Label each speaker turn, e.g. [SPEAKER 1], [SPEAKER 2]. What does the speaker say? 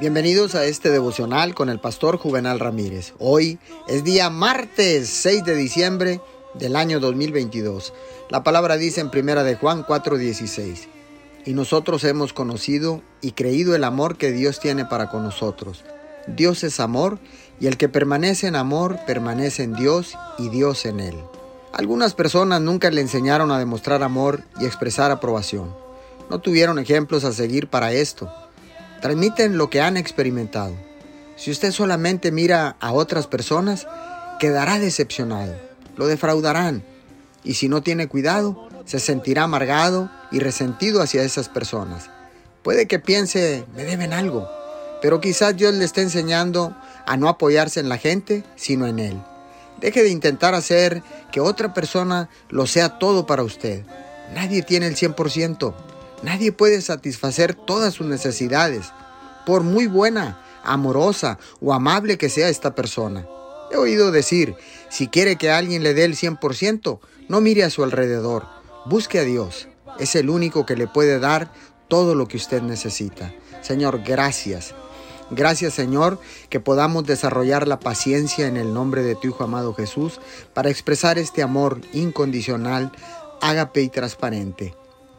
[SPEAKER 1] Bienvenidos a este devocional con el pastor Juvenal Ramírez. Hoy es día martes 6 de diciembre del año 2022. La palabra dice en primera de Juan 4:16. Y nosotros hemos conocido y creído el amor que Dios tiene para con nosotros. Dios es amor y el que permanece en amor permanece en Dios y Dios en él. Algunas personas nunca le enseñaron a demostrar amor y expresar aprobación. No tuvieron ejemplos a seguir para esto transmiten lo que han experimentado. Si usted solamente mira a otras personas, quedará decepcionado, lo defraudarán y si no tiene cuidado, se sentirá amargado y resentido hacia esas personas. Puede que piense, me deben algo, pero quizás Dios le esté enseñando a no apoyarse en la gente, sino en Él. Deje de intentar hacer que otra persona lo sea todo para usted. Nadie tiene el 100%. Nadie puede satisfacer todas sus necesidades, por muy buena, amorosa o amable que sea esta persona. He oído decir, si quiere que alguien le dé el 100%, no mire a su alrededor, busque a Dios. Es el único que le puede dar todo lo que usted necesita. Señor, gracias. Gracias Señor que podamos desarrollar la paciencia en el nombre de tu Hijo amado Jesús para expresar este amor incondicional, ágape y transparente.